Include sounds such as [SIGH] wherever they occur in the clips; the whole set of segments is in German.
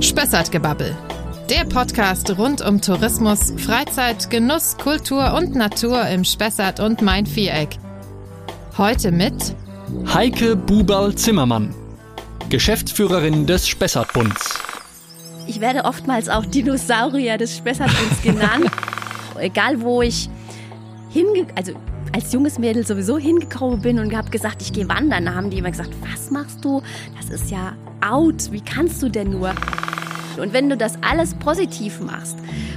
Spessartgebabbel. Der Podcast rund um Tourismus, Freizeit, Genuss, Kultur und Natur im Spessart und Main-Viereck. Heute mit Heike Bubal-Zimmermann, Geschäftsführerin des Spessartbunds. Ich werde oftmals auch Dinosaurier des Spessartbunds genannt. [LAUGHS] Egal wo ich hinge... Also als junges Mädel sowieso hingekommen bin und habe gesagt, ich gehe wandern, da haben die immer gesagt, was machst du? Das ist ja out. Wie kannst du denn nur? Und wenn du das alles positiv machst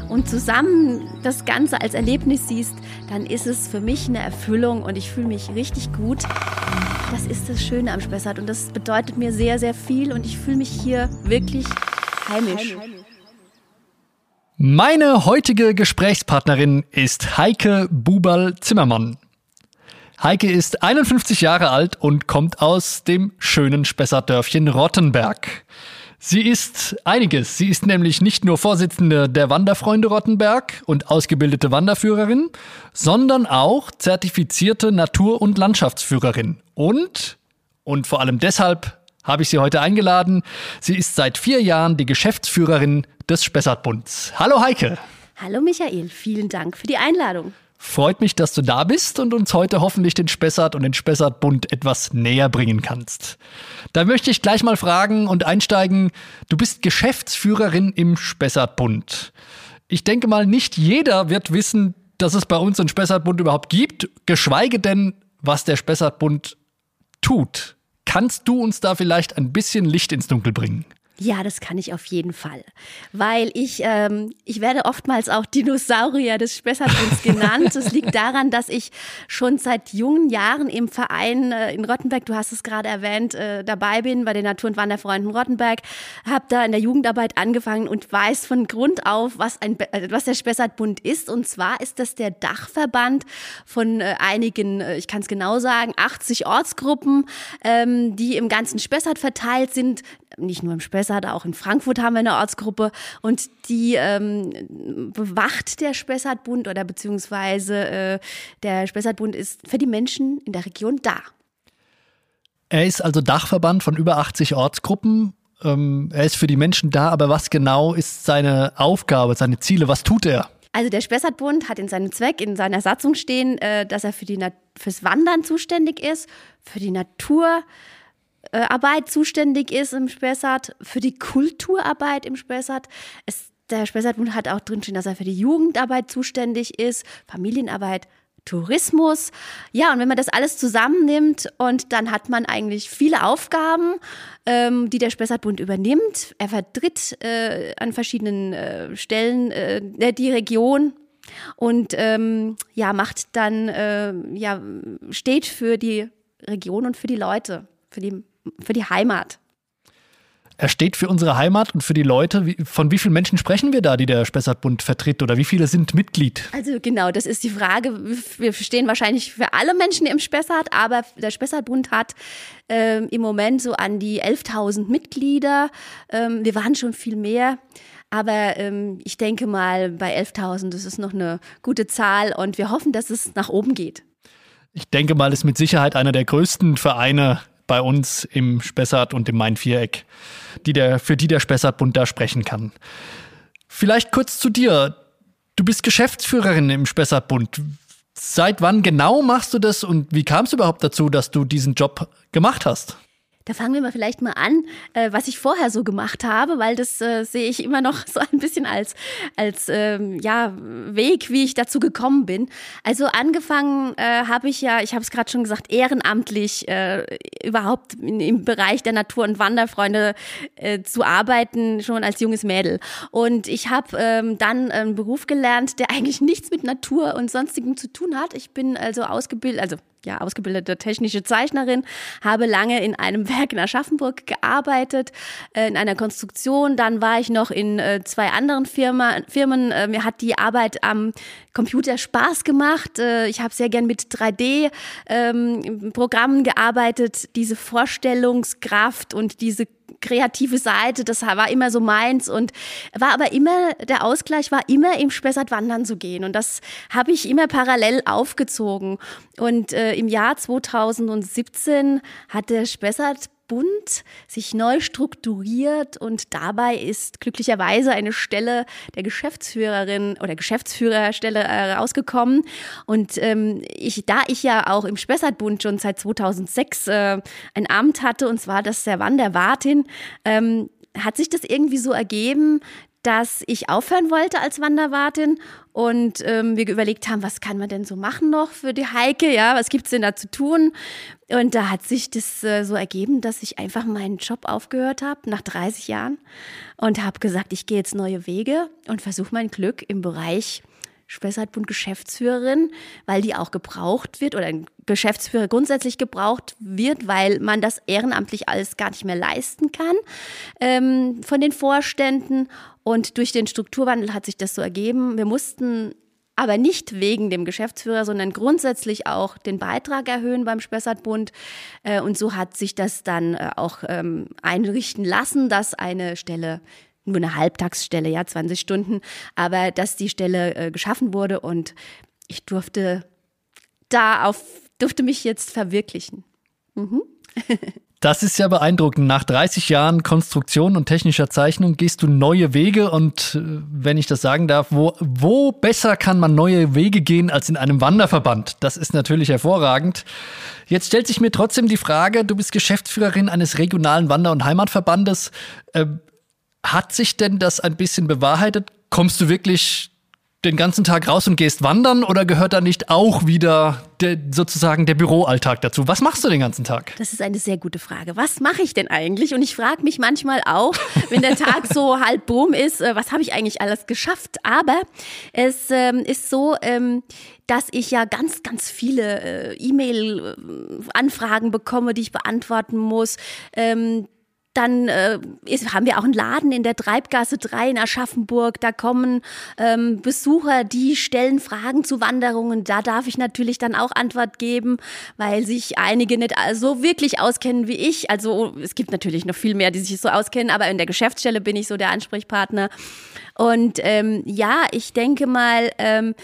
und zusammen das Ganze als Erlebnis siehst, dann ist es für mich eine Erfüllung und ich fühle mich richtig gut. Das ist das Schöne am Spessart und das bedeutet mir sehr, sehr viel und ich fühle mich hier wirklich heimisch. Meine heutige Gesprächspartnerin ist Heike Bubal-Zimmermann. Heike ist 51 Jahre alt und kommt aus dem schönen Spessartdörfchen Rottenberg. Sie ist einiges. Sie ist nämlich nicht nur Vorsitzende der Wanderfreunde Rottenberg und ausgebildete Wanderführerin, sondern auch zertifizierte Natur- und Landschaftsführerin. Und, und vor allem deshalb habe ich sie heute eingeladen, sie ist seit vier Jahren die Geschäftsführerin des Spessartbunds. Hallo Heike. Hallo Michael, vielen Dank für die Einladung. Freut mich, dass du da bist und uns heute hoffentlich den Spessart und den Spessartbund etwas näher bringen kannst. Da möchte ich gleich mal fragen und einsteigen. Du bist Geschäftsführerin im Spessartbund. Ich denke mal, nicht jeder wird wissen, dass es bei uns einen Spessartbund überhaupt gibt, geschweige denn, was der Spessartbund tut. Kannst du uns da vielleicht ein bisschen Licht ins Dunkel bringen? Ja, das kann ich auf jeden Fall. Weil ich, ähm, ich werde oftmals auch Dinosaurier des Spessartbunds genannt. Das liegt [LAUGHS] daran, dass ich schon seit jungen Jahren im Verein äh, in Rottenberg, du hast es gerade erwähnt, äh, dabei bin bei den Natur- und Wanderfreunden Rottenberg, habe da in der Jugendarbeit angefangen und weiß von Grund auf, was, ein, äh, was der Spessartbund ist. Und zwar ist das der Dachverband von äh, einigen, äh, ich kann es genau sagen, 80 Ortsgruppen, ähm, die im ganzen Spessart verteilt sind, nicht nur im Spessart, auch in Frankfurt haben wir eine Ortsgruppe und die ähm, bewacht der Spessartbund oder beziehungsweise äh, der Spessartbund ist für die Menschen in der Region da. Er ist also Dachverband von über 80 Ortsgruppen. Ähm, er ist für die Menschen da, aber was genau ist seine Aufgabe, seine Ziele? Was tut er? Also der Spessartbund hat in seinem Zweck, in seiner Satzung stehen, äh, dass er für die fürs Wandern zuständig ist, für die Natur, Arbeit zuständig ist im Spessart, für die Kulturarbeit im Spessart. Es, der Spessartbund hat auch drinstehen, dass er für die Jugendarbeit zuständig ist, Familienarbeit, Tourismus. Ja, und wenn man das alles zusammennimmt und dann hat man eigentlich viele Aufgaben, ähm, die der Spessartbund übernimmt. Er vertritt äh, an verschiedenen äh, Stellen äh, die Region und ähm, ja, macht dann, äh, ja, steht für die Region und für die Leute, für die für die Heimat. Er steht für unsere Heimat und für die Leute. Von wie vielen Menschen sprechen wir da, die der Spessartbund vertritt? Oder wie viele sind Mitglied? Also genau, das ist die Frage. Wir stehen wahrscheinlich für alle Menschen im Spessart, aber der Spessartbund hat ähm, im Moment so an die 11.000 Mitglieder. Ähm, wir waren schon viel mehr. Aber ähm, ich denke mal, bei 11.000 das ist noch eine gute Zahl und wir hoffen, dass es nach oben geht. Ich denke mal, ist mit Sicherheit einer der größten Vereine bei uns im Spessart und im Main-Viereck, die der, für die der Spessartbund da sprechen kann. Vielleicht kurz zu dir. Du bist Geschäftsführerin im Spessartbund. Seit wann genau machst du das und wie kam es überhaupt dazu, dass du diesen Job gemacht hast? Da fangen wir mal vielleicht mal an, äh, was ich vorher so gemacht habe, weil das äh, sehe ich immer noch [LAUGHS] so ein bisschen als, als ähm, ja, Weg, wie ich dazu gekommen bin. Also angefangen äh, habe ich ja, ich habe es gerade schon gesagt, ehrenamtlich äh, überhaupt in, im Bereich der Natur- und Wanderfreunde äh, zu arbeiten, schon als junges Mädel. Und ich habe ähm, dann einen Beruf gelernt, der [LAUGHS] eigentlich nichts mit Natur und sonstigem zu tun hat. Ich bin also ausgebildet, also ja, ausgebildete technische Zeichnerin, habe lange in einem [LAUGHS] Werk in Aschaffenburg gearbeitet, äh, in einer Konstruktion. Dann war ich noch in äh, zwei anderen Firma, Firmen. Äh, mir hat die Arbeit am Computer Spaß gemacht. Ich habe sehr gern mit 3D-Programmen ähm, gearbeitet. Diese Vorstellungskraft und diese kreative Seite, das war immer so meins und war aber immer, der Ausgleich war immer im Spessart wandern zu gehen und das habe ich immer parallel aufgezogen und äh, im Jahr 2017 hat der Spessart Spessartbund sich neu strukturiert und dabei ist glücklicherweise eine Stelle der Geschäftsführerin oder Geschäftsführerstelle äh, rausgekommen. Und ähm, ich, da ich ja auch im Spessartbund schon seit 2006 äh, ein Amt hatte, und zwar das der Wanderwartin, ähm, hat sich das irgendwie so ergeben, dass ich aufhören wollte als Wanderwartin und ähm, wir überlegt haben, was kann man denn so machen noch für die Heike, ja, was gibt's denn da zu tun? Und da hat sich das äh, so ergeben, dass ich einfach meinen Job aufgehört habe nach 30 Jahren und habe gesagt, ich gehe jetzt neue Wege und versuche mein Glück im Bereich Spessartbund Geschäftsführerin, weil die auch gebraucht wird oder ein Geschäftsführer grundsätzlich gebraucht wird, weil man das ehrenamtlich alles gar nicht mehr leisten kann ähm, von den Vorständen. Und durch den Strukturwandel hat sich das so ergeben. Wir mussten aber nicht wegen dem Geschäftsführer, sondern grundsätzlich auch den Beitrag erhöhen beim Spessartbund. Äh, und so hat sich das dann äh, auch ähm, einrichten lassen, dass eine Stelle nur eine Halbtagsstelle, ja, 20 Stunden, aber dass die Stelle äh, geschaffen wurde und ich durfte da auf, durfte mich jetzt verwirklichen. Mhm. [LAUGHS] Das ist ja beeindruckend. Nach 30 Jahren Konstruktion und technischer Zeichnung gehst du neue Wege und äh, wenn ich das sagen darf, wo, wo besser kann man neue Wege gehen als in einem Wanderverband? Das ist natürlich hervorragend. Jetzt stellt sich mir trotzdem die Frage, du bist Geschäftsführerin eines regionalen Wander- und Heimatverbandes. Äh, hat sich denn das ein bisschen bewahrheitet? Kommst du wirklich den ganzen Tag raus und gehst wandern oder gehört da nicht auch wieder der, sozusagen der Büroalltag dazu? Was machst du den ganzen Tag? Das ist eine sehr gute Frage. Was mache ich denn eigentlich? Und ich frage mich manchmal auch, wenn der Tag so [LAUGHS] halb boom ist, äh, was habe ich eigentlich alles geschafft? Aber es ähm, ist so, ähm, dass ich ja ganz, ganz viele äh, E-Mail-Anfragen bekomme, die ich beantworten muss. Ähm, dann äh, ist, haben wir auch einen Laden in der Treibgasse 3 in Aschaffenburg. Da kommen ähm, Besucher, die stellen Fragen zu Wanderungen. Da darf ich natürlich dann auch Antwort geben, weil sich einige nicht so wirklich auskennen wie ich. Also es gibt natürlich noch viel mehr, die sich so auskennen, aber in der Geschäftsstelle bin ich so der Ansprechpartner. Und ähm, ja, ich denke mal, ähm,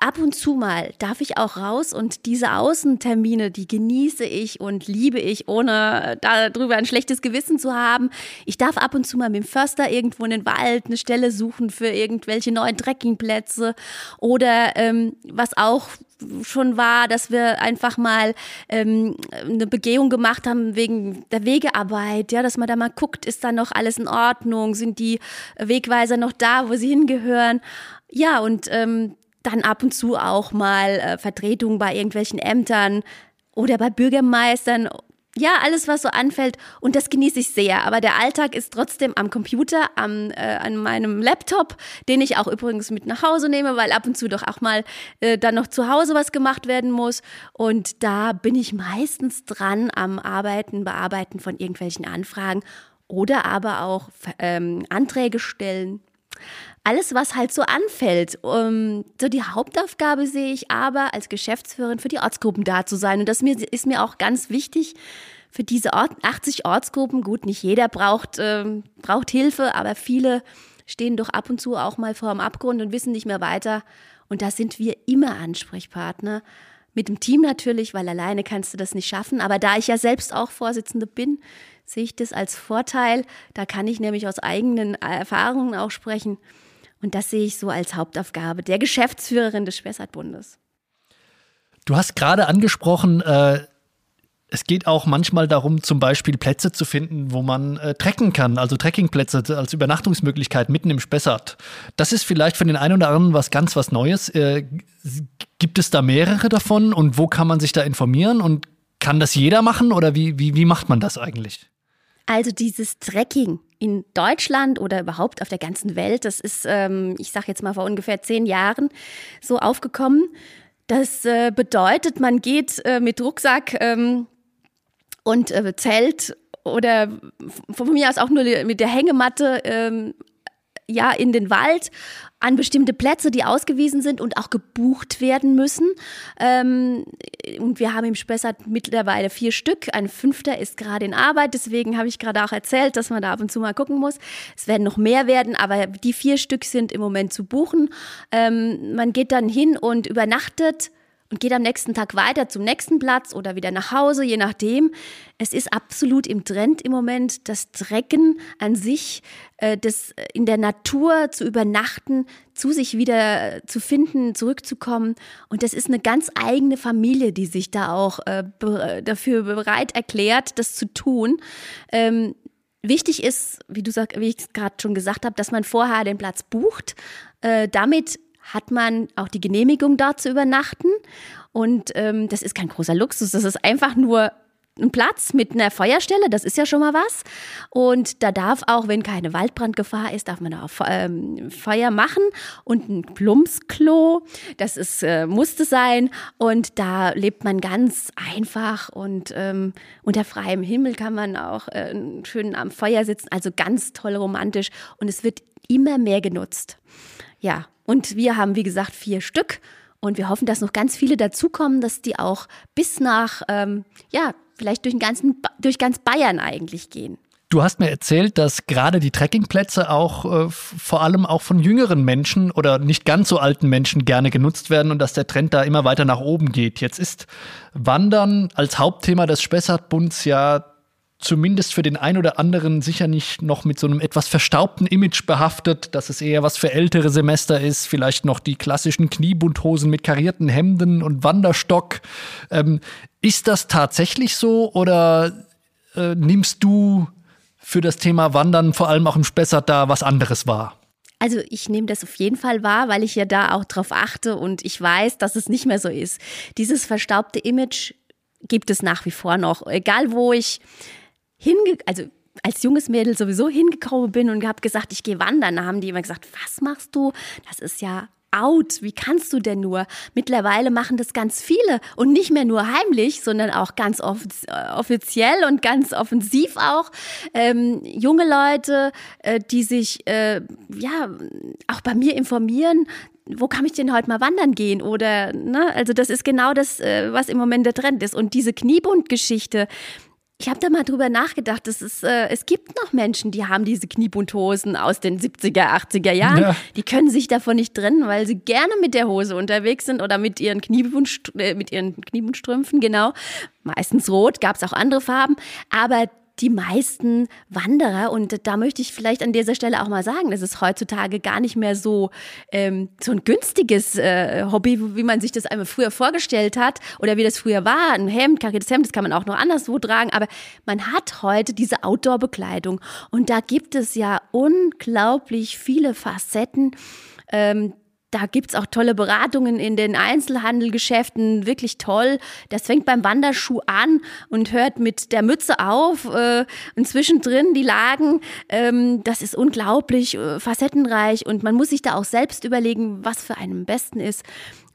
ab und zu mal darf ich auch raus und diese Außentermine, die genieße ich und liebe ich, ohne darüber ein schlechtes Gewissen zu haben. Ich darf ab und zu mal mit dem Förster irgendwo in den Wald eine Stelle suchen für irgendwelche neuen Trekkingplätze oder ähm, was auch schon war, dass wir einfach mal ähm, eine Begehung gemacht haben wegen der Wegearbeit, ja, dass man da mal guckt, ist da noch alles in Ordnung, sind die Wegweiser noch da, wo sie hingehören. Ja, und ähm, dann ab und zu auch mal äh, Vertretungen bei irgendwelchen Ämtern oder bei Bürgermeistern. Ja, alles, was so anfällt. Und das genieße ich sehr. Aber der Alltag ist trotzdem am Computer, am, äh, an meinem Laptop, den ich auch übrigens mit nach Hause nehme, weil ab und zu doch auch mal äh, dann noch zu Hause was gemacht werden muss. Und da bin ich meistens dran am Arbeiten, Bearbeiten von irgendwelchen Anfragen oder aber auch ähm, Anträge stellen alles, was halt so anfällt. Um, so die Hauptaufgabe sehe ich aber als Geschäftsführerin für die Ortsgruppen da zu sein. Und das ist mir auch ganz wichtig für diese 80 Ortsgruppen. Gut, nicht jeder braucht, ähm, braucht Hilfe, aber viele stehen doch ab und zu auch mal vor dem Abgrund und wissen nicht mehr weiter. Und da sind wir immer Ansprechpartner. Mit dem Team natürlich, weil alleine kannst du das nicht schaffen. Aber da ich ja selbst auch Vorsitzende bin, sehe ich das als Vorteil. Da kann ich nämlich aus eigenen Erfahrungen auch sprechen. Und das sehe ich so als Hauptaufgabe der Geschäftsführerin des Spessartbundes. Du hast gerade angesprochen, äh, es geht auch manchmal darum, zum Beispiel Plätze zu finden, wo man äh, trecken kann, also Trekkingplätze als Übernachtungsmöglichkeit mitten im Spessart. Das ist vielleicht für den einen oder anderen was ganz was Neues. Äh, gibt es da mehrere davon und wo kann man sich da informieren und kann das jeder machen oder wie, wie, wie macht man das eigentlich? Also dieses Trekking in Deutschland oder überhaupt auf der ganzen Welt, das ist, ähm, ich sage jetzt mal vor ungefähr zehn Jahren so aufgekommen. Das äh, bedeutet, man geht äh, mit Rucksack ähm, und äh, Zelt oder von mir aus auch nur mit der Hängematte ähm, ja in den Wald an bestimmte Plätze, die ausgewiesen sind und auch gebucht werden müssen. Ähm, und wir haben im Spessart mittlerweile vier Stück. Ein fünfter ist gerade in Arbeit. Deswegen habe ich gerade auch erzählt, dass man da ab und zu mal gucken muss. Es werden noch mehr werden, aber die vier Stück sind im Moment zu buchen. Ähm, man geht dann hin und übernachtet und geht am nächsten Tag weiter zum nächsten Platz oder wieder nach Hause, je nachdem. Es ist absolut im Trend im Moment, das Trecken an sich, äh, das in der Natur zu übernachten, zu sich wieder zu finden, zurückzukommen. Und das ist eine ganz eigene Familie, die sich da auch äh, dafür bereit erklärt, das zu tun. Ähm, wichtig ist, wie du sag, wie ich gerade schon gesagt habe, dass man vorher den Platz bucht. Äh, damit hat man auch die Genehmigung dort zu übernachten. Und ähm, das ist kein großer Luxus, das ist einfach nur ein Platz mit einer Feuerstelle, das ist ja schon mal was. Und da darf auch, wenn keine Waldbrandgefahr ist, darf man da auch ähm, Feuer machen und ein Plumpsklo, das ist, äh, musste sein. Und da lebt man ganz einfach und ähm, unter freiem Himmel kann man auch äh, schön am Feuer sitzen. Also ganz toll romantisch und es wird immer mehr genutzt. Ja, und wir haben, wie gesagt, vier Stück. Und wir hoffen, dass noch ganz viele dazukommen, dass die auch bis nach, ähm, ja, vielleicht durch, den ganzen, durch ganz Bayern eigentlich gehen. Du hast mir erzählt, dass gerade die Trekkingplätze auch äh, vor allem auch von jüngeren Menschen oder nicht ganz so alten Menschen gerne genutzt werden und dass der Trend da immer weiter nach oben geht. Jetzt ist Wandern als Hauptthema des Spessartbunds ja zumindest für den einen oder anderen sicher nicht noch mit so einem etwas verstaubten Image behaftet, dass es eher was für ältere Semester ist, vielleicht noch die klassischen Kniebundhosen mit karierten Hemden und Wanderstock. Ähm, ist das tatsächlich so oder äh, nimmst du für das Thema Wandern vor allem auch im Spessart da was anderes wahr? Also ich nehme das auf jeden Fall wahr, weil ich ja da auch drauf achte und ich weiß, dass es nicht mehr so ist. Dieses verstaubte Image gibt es nach wie vor noch. Egal wo ich hinge also als junges Mädel sowieso hingekommen bin und habe gesagt, ich gehe wandern, da haben die immer gesagt, was machst du? Das ist ja out. Wie kannst du denn nur? Mittlerweile machen das ganz viele und nicht mehr nur heimlich, sondern auch ganz offiziell und ganz offensiv auch. Ähm, junge Leute, äh, die sich äh, ja auch bei mir informieren, wo kann ich denn heute mal wandern gehen? Oder, ne, also das ist genau das, äh, was im Moment der Trend ist. Und diese Kniebundgeschichte, ich habe da mal drüber nachgedacht, es, ist, äh, es gibt noch Menschen, die haben diese Kniebundhosen aus den 70er, 80er Jahren. Ja. Die können sich davon nicht trennen, weil sie gerne mit der Hose unterwegs sind oder mit ihren, Kniebund, äh, mit ihren Kniebundstrümpfen, genau. Meistens rot, gab es auch andere Farben. Aber die meisten Wanderer, und da möchte ich vielleicht an dieser Stelle auch mal sagen, das ist heutzutage gar nicht mehr so, ähm, so ein günstiges äh, Hobby, wie man sich das einmal früher vorgestellt hat oder wie das früher war. Ein Hemd, kariertes Hemd, das kann man auch noch anderswo tragen, aber man hat heute diese Outdoor-Bekleidung. Und da gibt es ja unglaublich viele Facetten, ähm, da gibt's auch tolle Beratungen in den Einzelhandelgeschäften, wirklich toll. Das fängt beim Wanderschuh an und hört mit der Mütze auf äh, und zwischendrin die Lagen. Ähm, das ist unglaublich äh, facettenreich und man muss sich da auch selbst überlegen, was für einen am besten ist.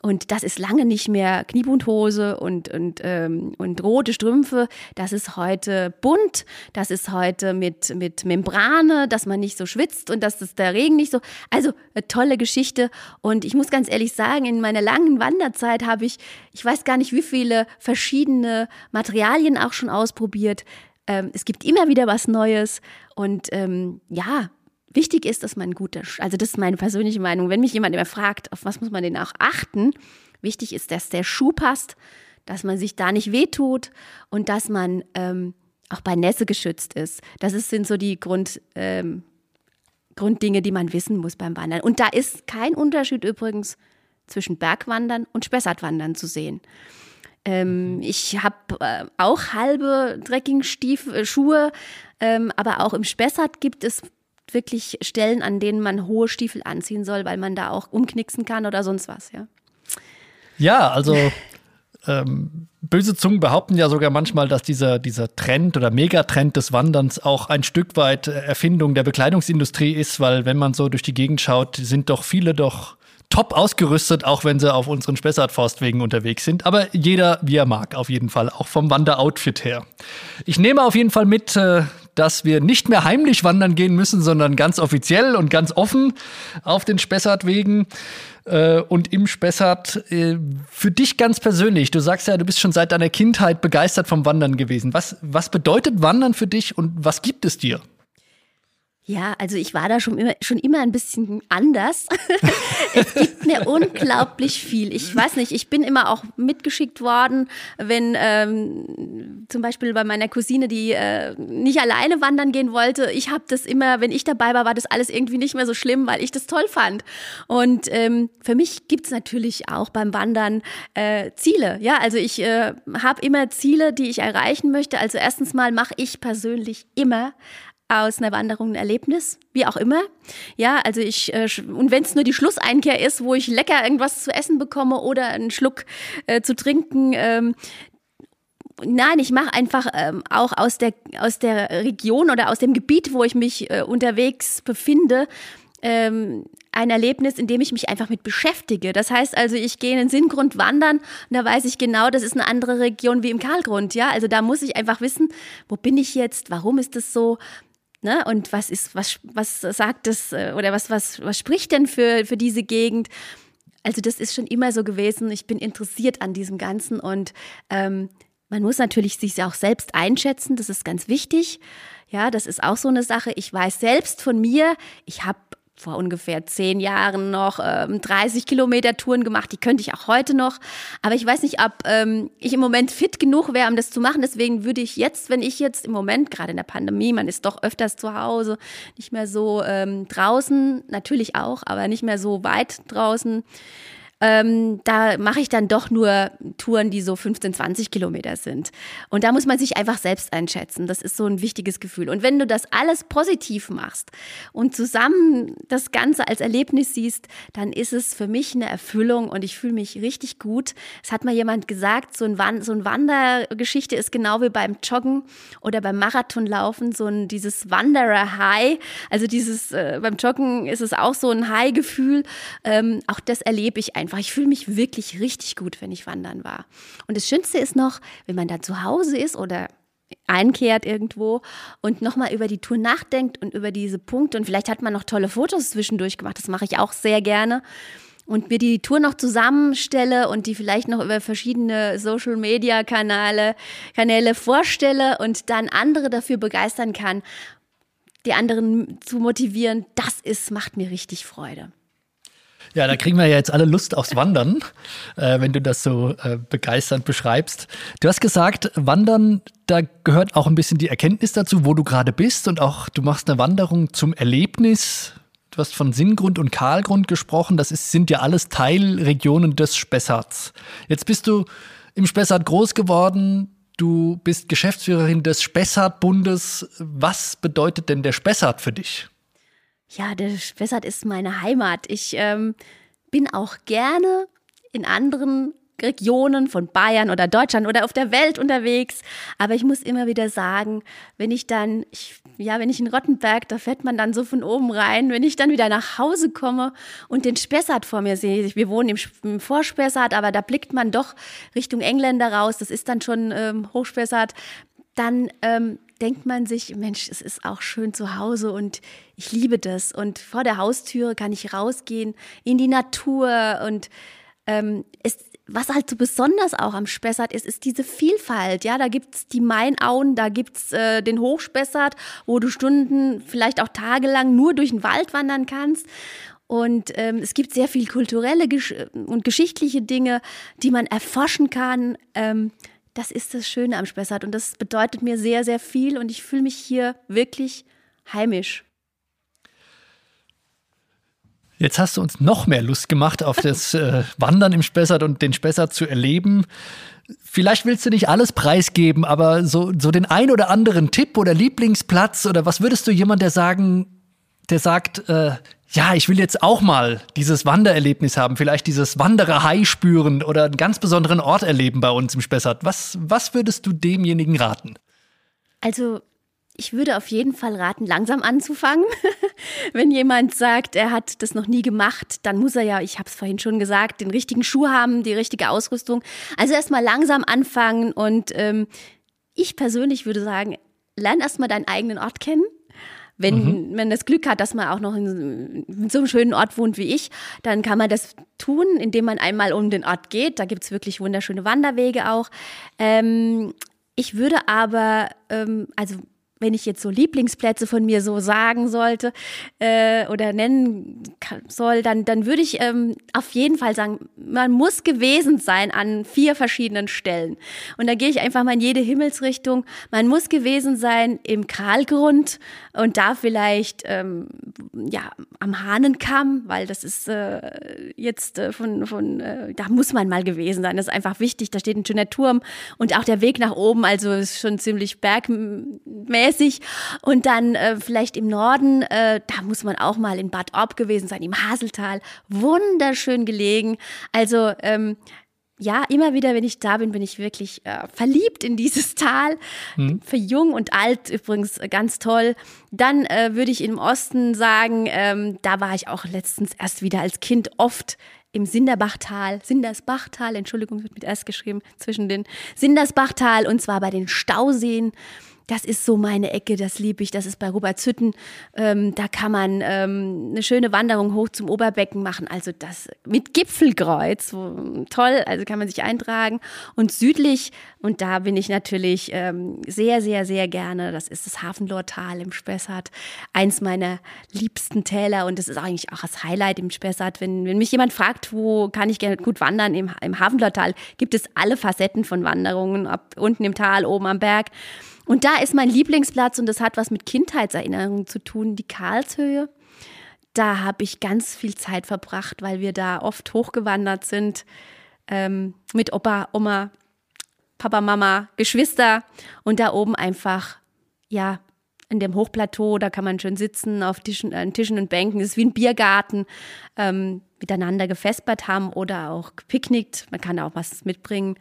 Und das ist lange nicht mehr Kniebundhose und, und, ähm, und rote Strümpfe. Das ist heute bunt. Das ist heute mit, mit Membrane, dass man nicht so schwitzt und dass das der Regen nicht so. Also eine tolle Geschichte. Und ich muss ganz ehrlich sagen, in meiner langen Wanderzeit habe ich, ich weiß gar nicht, wie viele verschiedene Materialien auch schon ausprobiert. Ähm, es gibt immer wieder was Neues. Und ähm, ja, Wichtig ist, dass man ein guter, also das ist meine persönliche Meinung, wenn mich jemand immer fragt, auf was muss man denn auch achten, wichtig ist, dass der Schuh passt, dass man sich da nicht wehtut und dass man ähm, auch bei Nässe geschützt ist. Das ist, sind so die Grund, ähm, Grunddinge, die man wissen muss beim Wandern. Und da ist kein Unterschied übrigens zwischen Bergwandern und Spessartwandern zu sehen. Ähm, ich habe äh, auch halbe Trekkingstiefel, ähm, aber auch im Spessart gibt es wirklich Stellen, an denen man hohe Stiefel anziehen soll, weil man da auch umknicksen kann oder sonst was, ja. Ja, also [LAUGHS] ähm, böse Zungen behaupten ja sogar manchmal, dass dieser, dieser Trend oder Megatrend des Wanderns auch ein Stück weit Erfindung der Bekleidungsindustrie ist, weil wenn man so durch die Gegend schaut, sind doch viele doch top ausgerüstet, auch wenn sie auf unseren Spessartforstwegen unterwegs sind. Aber jeder, wie er mag, auf jeden Fall, auch vom Wanderoutfit her. Ich nehme auf jeden Fall mit, äh, dass wir nicht mehr heimlich wandern gehen müssen, sondern ganz offiziell und ganz offen auf den Spessartwegen äh, und im Spessart. Äh, für dich ganz persönlich, du sagst ja, du bist schon seit deiner Kindheit begeistert vom Wandern gewesen. Was, was bedeutet Wandern für dich und was gibt es dir? Ja, also ich war da schon immer, schon immer ein bisschen anders. [LAUGHS] es gibt mir unglaublich viel. Ich weiß nicht, ich bin immer auch mitgeschickt worden, wenn ähm, zum Beispiel bei meiner Cousine, die äh, nicht alleine wandern gehen wollte. Ich habe das immer, wenn ich dabei war, war das alles irgendwie nicht mehr so schlimm, weil ich das toll fand. Und ähm, für mich gibt's natürlich auch beim Wandern äh, Ziele. Ja, also ich äh, habe immer Ziele, die ich erreichen möchte. Also erstens mal mache ich persönlich immer aus einer Wanderung ein Erlebnis, wie auch immer. Ja, also ich, äh, und wenn es nur die Schlusseinkehr ist, wo ich lecker irgendwas zu essen bekomme oder einen Schluck äh, zu trinken, ähm, Nein, ich mache einfach ähm, auch aus der, aus der Region oder aus dem Gebiet, wo ich mich äh, unterwegs befinde, ähm, ein Erlebnis, in dem ich mich einfach mit beschäftige. Das heißt also, ich gehe in den Sinngrund wandern und da weiß ich genau, das ist eine andere Region wie im Karlgrund. Ja, also da muss ich einfach wissen, wo bin ich jetzt, warum ist das so, Ne? Und was ist, was, was sagt das äh, oder was, was, was spricht denn für, für diese Gegend? Also, das ist schon immer so gewesen. Ich bin interessiert an diesem Ganzen und ähm, man muss natürlich sich auch selbst einschätzen. Das ist ganz wichtig. Ja, das ist auch so eine Sache. Ich weiß selbst von mir, ich habe vor ungefähr zehn Jahren noch ähm, 30 Kilometer Touren gemacht. Die könnte ich auch heute noch. Aber ich weiß nicht, ob ähm, ich im Moment fit genug wäre, um das zu machen. Deswegen würde ich jetzt, wenn ich jetzt im Moment, gerade in der Pandemie, man ist doch öfters zu Hause, nicht mehr so ähm, draußen, natürlich auch, aber nicht mehr so weit draußen, ähm, da mache ich dann doch nur Touren, die so 15, 20 Kilometer sind. Und da muss man sich einfach selbst einschätzen. Das ist so ein wichtiges Gefühl. Und wenn du das alles positiv machst und zusammen das Ganze als Erlebnis siehst, dann ist es für mich eine Erfüllung und ich fühle mich richtig gut. Es hat mal jemand gesagt, so ein, Wand so ein Wandergeschichte ist genau wie beim Joggen oder beim Marathonlaufen, so ein dieses Wanderer-High. Also dieses, äh, beim Joggen ist es auch so ein High-Gefühl. Ähm, auch das erlebe ich einfach einfach. Ich fühle mich wirklich richtig gut, wenn ich wandern war. Und das Schönste ist noch, wenn man da zu Hause ist oder einkehrt irgendwo und nochmal über die Tour nachdenkt und über diese Punkte. Und vielleicht hat man noch tolle Fotos zwischendurch gemacht. Das mache ich auch sehr gerne. Und mir die Tour noch zusammenstelle und die vielleicht noch über verschiedene Social Media Kanäle, Kanäle vorstelle und dann andere dafür begeistern kann, die anderen zu motivieren, das ist, macht mir richtig Freude. Ja, da kriegen wir ja jetzt alle Lust aufs Wandern, äh, wenn du das so äh, begeisternd beschreibst. Du hast gesagt, Wandern, da gehört auch ein bisschen die Erkenntnis dazu, wo du gerade bist und auch du machst eine Wanderung zum Erlebnis. Du hast von Sinngrund und Kahlgrund gesprochen. Das ist, sind ja alles Teilregionen des Spessarts. Jetzt bist du im Spessart groß geworden. Du bist Geschäftsführerin des Spessart-Bundes. Was bedeutet denn der Spessart für dich? Ja, der Spessart ist meine Heimat. Ich ähm, bin auch gerne in anderen Regionen von Bayern oder Deutschland oder auf der Welt unterwegs. Aber ich muss immer wieder sagen, wenn ich dann, ich, ja, wenn ich in Rottenberg, da fährt man dann so von oben rein. Wenn ich dann wieder nach Hause komme und den Spessart vor mir sehe, wir wohnen im, im Vorspessart, aber da blickt man doch Richtung Engländer raus. Das ist dann schon ähm, Hochspessart. Dann ähm, denkt man sich, Mensch, es ist auch schön zu Hause und ich liebe das. Und vor der Haustüre kann ich rausgehen in die Natur und ähm, es, was halt so besonders auch am Spessart ist, ist diese Vielfalt. Ja, da gibt's die Mainauen, da gibt's äh, den Hochspessart, wo du Stunden, vielleicht auch tagelang nur durch den Wald wandern kannst. Und ähm, es gibt sehr viel kulturelle Gesch und geschichtliche Dinge, die man erforschen kann. Ähm, das ist das Schöne am Spessart und das bedeutet mir sehr, sehr viel und ich fühle mich hier wirklich heimisch. Jetzt hast du uns noch mehr Lust gemacht auf das [LAUGHS] äh, Wandern im Spessart und den Spessart zu erleben. Vielleicht willst du nicht alles preisgeben, aber so, so den ein oder anderen Tipp oder Lieblingsplatz oder was würdest du jemand, der sagen, der sagt, äh, ja, ich will jetzt auch mal dieses Wandererlebnis haben, vielleicht dieses Wanderer-Hai spüren oder einen ganz besonderen Ort erleben bei uns im Spessart. Was, was würdest du demjenigen raten? Also, ich würde auf jeden Fall raten, langsam anzufangen. [LAUGHS] Wenn jemand sagt, er hat das noch nie gemacht, dann muss er ja, ich habe es vorhin schon gesagt, den richtigen Schuh haben, die richtige Ausrüstung. Also erstmal langsam anfangen und ähm, ich persönlich würde sagen, lern erstmal deinen eigenen Ort kennen wenn mhm. man das Glück hat, dass man auch noch in, in, so einem schönen Ort wohnt wie ich, dann kann man das tun, indem man einmal um den Ort geht. Da gibt's wirklich wunderschöne Wanderwege auch. Ähm, ich würde aber, ähm, also wenn ich jetzt so Lieblingsplätze von mir so sagen sollte äh, oder nennen soll, dann, dann würde ich ähm, auf jeden Fall sagen, man muss gewesen sein an vier verschiedenen Stellen. Und da gehe ich einfach mal in jede Himmelsrichtung. Man muss gewesen sein im Kahlgrund und da vielleicht ähm, ja am Hahnenkamm, weil das ist äh, jetzt äh, von, von äh, da muss man mal gewesen sein. Das ist einfach wichtig. Da steht ein schöner Turm und auch der Weg nach oben, also ist schon ziemlich bergmäßig mäßig. Und dann äh, vielleicht im Norden, äh, da muss man auch mal in Bad Orb gewesen sein, im Haseltal. Wunderschön gelegen. Also ähm, ja, immer wieder, wenn ich da bin, bin ich wirklich äh, verliebt in dieses Tal. Hm. Für jung und alt übrigens ganz toll. Dann äh, würde ich im Osten sagen, ähm, da war ich auch letztens erst wieder als Kind oft im Sinderbachtal, Sindersbachtal, Entschuldigung, wird mit S geschrieben, zwischen den Sindersbachtal und zwar bei den Stauseen das ist so meine Ecke, das liebe ich. Das ist bei Robertshütten. Ähm, da kann man ähm, eine schöne Wanderung hoch zum Oberbecken machen. Also das mit Gipfelkreuz. Toll, also kann man sich eintragen. Und südlich, und da bin ich natürlich ähm, sehr, sehr, sehr gerne, das ist das Hafenlortal im Spessart. Eins meiner liebsten Täler und das ist eigentlich auch das Highlight im Spessart. Wenn, wenn mich jemand fragt, wo kann ich gerne gut wandern, im, im Hafenlortal gibt es alle Facetten von Wanderungen, ab unten im Tal, oben am Berg. Und da ist mein Lieblingsplatz und das hat was mit Kindheitserinnerungen zu tun, die Karlshöhe. Da habe ich ganz viel Zeit verbracht, weil wir da oft hochgewandert sind ähm, mit Opa, Oma, Papa, Mama, Geschwister und da oben einfach, ja, in dem Hochplateau, da kann man schön sitzen auf Tischen, äh, Tischen und Bänken. Das ist wie ein Biergarten, ähm, miteinander gefespert haben oder auch gepicknickt. Man kann auch was mitbringen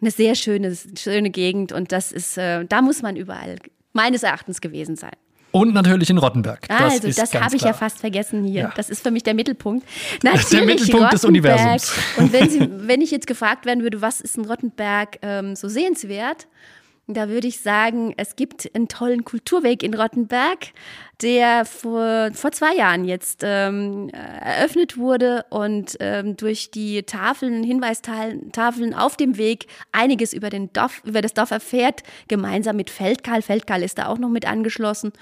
eine sehr schöne, schöne Gegend und das ist, äh, da muss man überall meines Erachtens gewesen sein. Und natürlich in Rottenberg. Das also, das habe ich ja fast vergessen hier. Ja. Das ist für mich der Mittelpunkt. Natürlich [LAUGHS] der Mittelpunkt des Universums. Und wenn, Sie, [LAUGHS] wenn ich jetzt gefragt werden würde, was ist in Rottenberg ähm, so sehenswert, da würde ich sagen, es gibt einen tollen Kulturweg in Rottenberg, der vor, vor zwei Jahren jetzt ähm, eröffnet wurde und ähm, durch die Tafeln, Hinweistafeln auf dem Weg einiges über, den Dorf, über das Dorf erfährt, gemeinsam mit Feldkarl. Feldkarl ist da auch noch mit angeschlossen.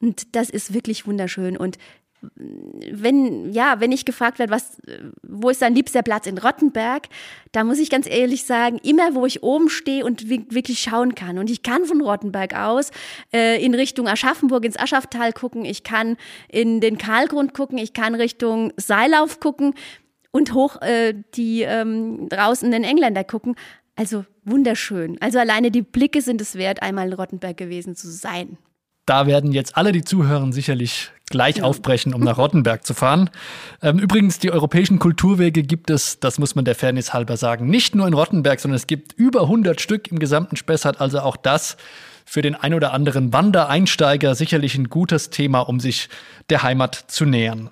Und das ist wirklich wunderschön. Und wenn, ja, wenn ich gefragt werde, was, wo ist dein liebster Platz in Rottenberg, da muss ich ganz ehrlich sagen, immer wo ich oben stehe und wirklich schauen kann. Und ich kann von Rottenberg aus äh, in Richtung Aschaffenburg ins Aschaftal gucken, ich kann in den Karlgrund gucken, ich kann Richtung Seilauf gucken und hoch äh, die ähm, draußen den Engländer gucken. Also wunderschön. Also alleine die Blicke sind es wert, einmal in Rottenberg gewesen zu sein. Da werden jetzt alle, die zuhören, sicherlich gleich aufbrechen, um nach Rottenberg zu fahren. Ähm, übrigens, die europäischen Kulturwege gibt es, das muss man der Fairness halber sagen, nicht nur in Rottenberg, sondern es gibt über 100 Stück im gesamten Spessart. Also auch das für den ein oder anderen Wandereinsteiger sicherlich ein gutes Thema, um sich der Heimat zu nähern.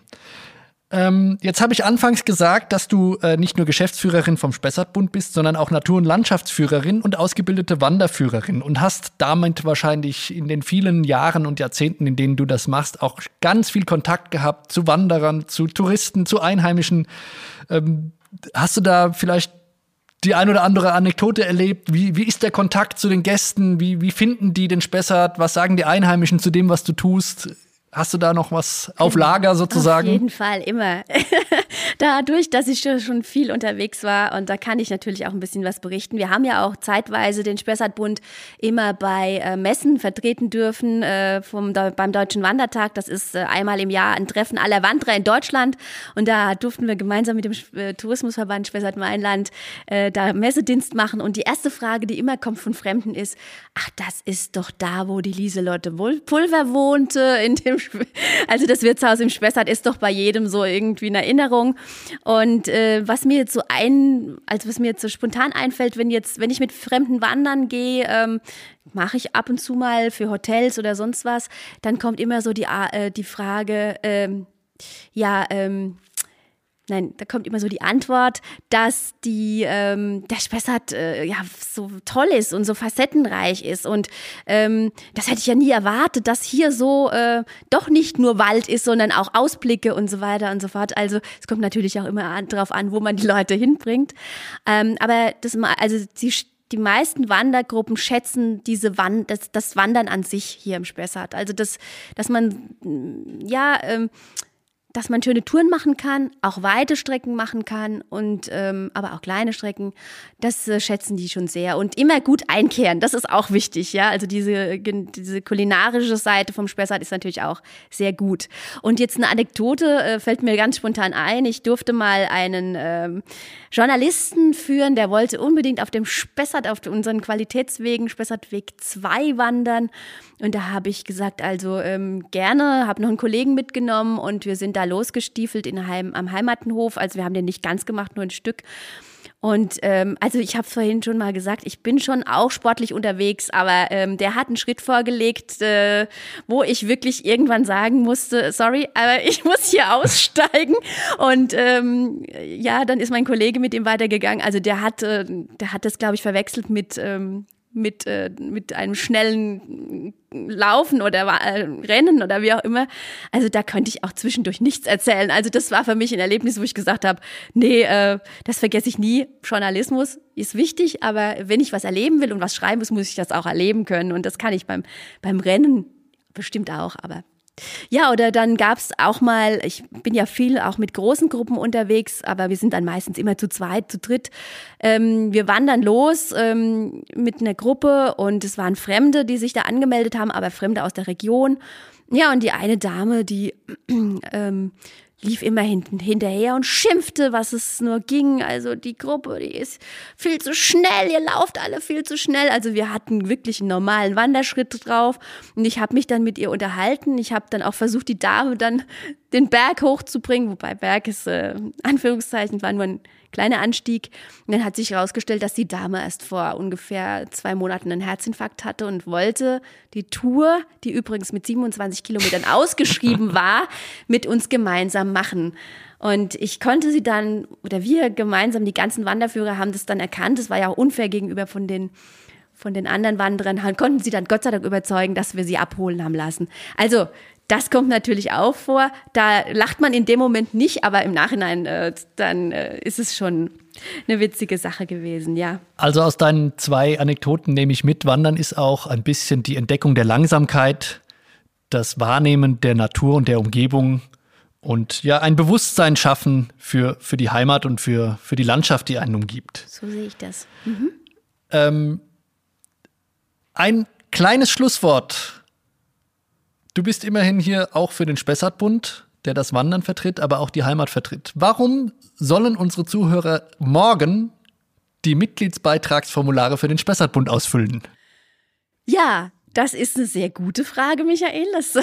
Ähm, jetzt habe ich anfangs gesagt, dass du äh, nicht nur Geschäftsführerin vom Spessartbund bist, sondern auch Natur- und Landschaftsführerin und ausgebildete Wanderführerin und hast damit wahrscheinlich in den vielen Jahren und Jahrzehnten, in denen du das machst, auch ganz viel Kontakt gehabt zu Wanderern, zu Touristen, zu Einheimischen. Ähm, hast du da vielleicht die ein oder andere Anekdote erlebt? Wie, wie ist der Kontakt zu den Gästen? Wie, wie finden die den Spessart? Was sagen die Einheimischen zu dem, was du tust? Hast du da noch was auf Lager sozusagen? Auf jeden Fall, immer. [LAUGHS] Dadurch, dass ich schon viel unterwegs war und da kann ich natürlich auch ein bisschen was berichten. Wir haben ja auch zeitweise den Spessartbund immer bei äh, Messen vertreten dürfen äh, vom, beim Deutschen Wandertag. Das ist äh, einmal im Jahr ein Treffen aller Wanderer in Deutschland und da durften wir gemeinsam mit dem äh, Tourismusverband Spessart-Mainland äh, da Messedienst machen und die erste Frage, die immer kommt von Fremden ist, ach, das ist doch da, wo die Lieselotte Pulver wohnte, in dem [LAUGHS] also das Wirtshaus im Spessart ist doch bei jedem so irgendwie eine Erinnerung. Und äh, was mir jetzt so ein, also was mir jetzt so spontan einfällt, wenn jetzt, wenn ich mit Fremden wandern gehe, ähm, mache ich ab und zu mal für Hotels oder sonst was, dann kommt immer so die, äh, die Frage, ähm, ja, ähm, Nein, da kommt immer so die Antwort, dass die, ähm, der Spessart äh, ja so toll ist und so facettenreich ist. Und ähm, das hätte ich ja nie erwartet, dass hier so äh, doch nicht nur Wald ist, sondern auch Ausblicke und so weiter und so fort. Also es kommt natürlich auch immer an, darauf an, wo man die Leute hinbringt. Ähm, aber das, also sie die meisten Wandergruppen schätzen diese Wand, das, das Wandern an sich hier im Spessart. Also das, dass man ja ähm, dass man schöne Touren machen kann, auch weite Strecken machen kann und ähm, aber auch kleine Strecken. Das äh, schätzen die schon sehr und immer gut einkehren. Das ist auch wichtig, ja. Also diese diese kulinarische Seite vom Spessart ist natürlich auch sehr gut. Und jetzt eine Anekdote äh, fällt mir ganz spontan ein. Ich durfte mal einen ähm, Journalisten führen, der wollte unbedingt auf dem Spessart, auf unseren Qualitätswegen Spessartweg 2 wandern. Und da habe ich gesagt, also ähm, gerne, habe noch einen Kollegen mitgenommen und wir sind da losgestiefelt in Heim, am Heimatenhof. Also wir haben den nicht ganz gemacht, nur ein Stück. Und ähm, also ich habe vorhin schon mal gesagt, ich bin schon auch sportlich unterwegs, aber ähm, der hat einen Schritt vorgelegt, äh, wo ich wirklich irgendwann sagen musste, sorry, aber ich muss hier aussteigen. Und ähm, ja, dann ist mein Kollege mit ihm weitergegangen. Also der hat, äh, der hat das, glaube ich, verwechselt mit ähm, mit, äh, mit einem schnellen Laufen oder äh, Rennen oder wie auch immer. Also da könnte ich auch zwischendurch nichts erzählen. Also das war für mich ein Erlebnis, wo ich gesagt habe, nee, äh, das vergesse ich nie. Journalismus ist wichtig, aber wenn ich was erleben will und was schreiben muss, muss ich das auch erleben können. Und das kann ich beim, beim Rennen bestimmt auch, aber ja, oder dann gab's auch mal, ich bin ja viel auch mit großen Gruppen unterwegs, aber wir sind dann meistens immer zu zweit, zu dritt. Ähm, wir wandern los ähm, mit einer Gruppe und es waren Fremde, die sich da angemeldet haben, aber Fremde aus der Region. Ja, und die eine Dame, die [CLEARS THROAT] ähm, lief immer hinten hinterher und schimpfte, was es nur ging. Also die Gruppe, die ist viel zu schnell, ihr lauft alle viel zu schnell. Also wir hatten wirklich einen normalen Wanderschritt drauf und ich habe mich dann mit ihr unterhalten. Ich habe dann auch versucht, die Dame dann den Berg hochzubringen, wobei Berg ist äh, Anführungszeichen war nur ein kleiner Anstieg. Und dann hat sich herausgestellt, dass die Dame erst vor ungefähr zwei Monaten einen Herzinfarkt hatte und wollte die Tour, die übrigens mit 27 Kilometern ausgeschrieben [LAUGHS] war, mit uns gemeinsam machen. Und ich konnte sie dann, oder wir gemeinsam, die ganzen Wanderführer haben das dann erkannt. Das war ja auch unfair gegenüber von den von den anderen Wanderern konnten sie dann Gott sei Dank überzeugen, dass wir sie abholen haben lassen. Also das kommt natürlich auch vor. Da lacht man in dem Moment nicht, aber im Nachhinein äh, dann äh, ist es schon eine witzige Sache gewesen, ja. Also aus deinen zwei Anekdoten nehme ich mit, Wandern ist auch ein bisschen die Entdeckung der Langsamkeit, das Wahrnehmen der Natur und der Umgebung und ja, ein Bewusstsein schaffen für, für die Heimat und für, für die Landschaft, die einen umgibt. So sehe ich das. Mhm. Ähm, ein kleines Schlusswort Du bist immerhin hier auch für den Spessartbund, der das Wandern vertritt, aber auch die Heimat vertritt. Warum sollen unsere Zuhörer morgen die Mitgliedsbeitragsformulare für den Spessartbund ausfüllen? Ja, das ist eine sehr gute Frage, Michael. Das,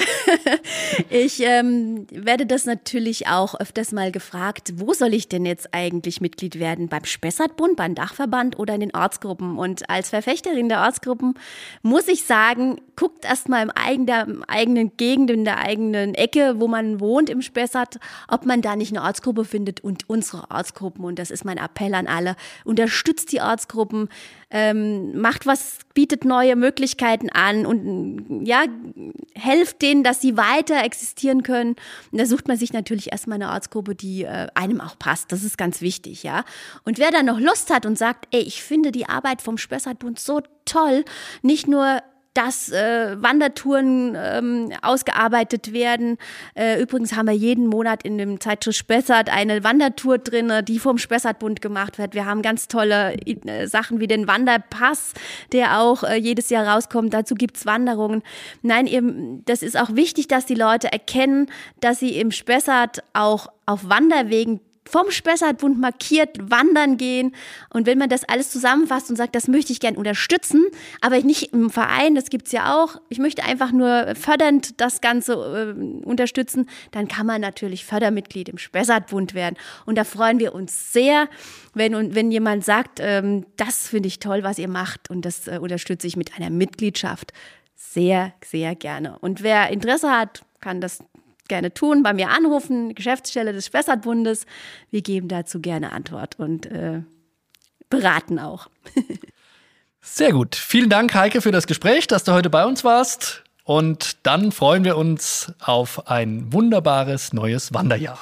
[LAUGHS] ich ähm, werde das natürlich auch öfters mal gefragt, wo soll ich denn jetzt eigentlich Mitglied werden? Beim Spessartbund, beim Dachverband oder in den Ortsgruppen? Und als Verfechterin der Ortsgruppen muss ich sagen, guckt erst mal im eigenen, eigenen Gegend, in der eigenen Ecke, wo man wohnt im Spessart, ob man da nicht eine Ortsgruppe findet und unsere Ortsgruppen. Und das ist mein Appell an alle. Unterstützt die Ortsgruppen ähm, macht was, bietet neue Möglichkeiten an und ja, helft denen, dass sie weiter existieren können. Und da sucht man sich natürlich erstmal eine Ortsgruppe, die äh, einem auch passt. Das ist ganz wichtig, ja. Und wer dann noch Lust hat und sagt, ey, ich finde die Arbeit vom Spessartbund so toll, nicht nur dass äh, Wandertouren ähm, ausgearbeitet werden. Äh, übrigens haben wir jeden Monat in dem Zeitschrift Spessart eine Wandertour drin, die vom Spessartbund gemacht wird. Wir haben ganz tolle äh, Sachen wie den Wanderpass, der auch äh, jedes Jahr rauskommt. Dazu gibt's Wanderungen. Nein, eben, das ist auch wichtig, dass die Leute erkennen, dass sie im Spessart auch auf Wanderwegen vom Spessartbund markiert wandern gehen. Und wenn man das alles zusammenfasst und sagt, das möchte ich gern unterstützen, aber nicht im Verein, das gibt's ja auch, ich möchte einfach nur fördernd das Ganze äh, unterstützen, dann kann man natürlich Fördermitglied im Spessartbund werden. Und da freuen wir uns sehr, wenn, wenn jemand sagt, ähm, das finde ich toll, was ihr macht und das äh, unterstütze ich mit einer Mitgliedschaft. Sehr, sehr gerne. Und wer Interesse hat, kann das gerne tun, bei mir anrufen, Geschäftsstelle des Spessartbundes. Wir geben dazu gerne Antwort und äh, beraten auch. [LAUGHS] Sehr gut. Vielen Dank, Heike, für das Gespräch, dass du heute bei uns warst. Und dann freuen wir uns auf ein wunderbares neues Wanderjahr.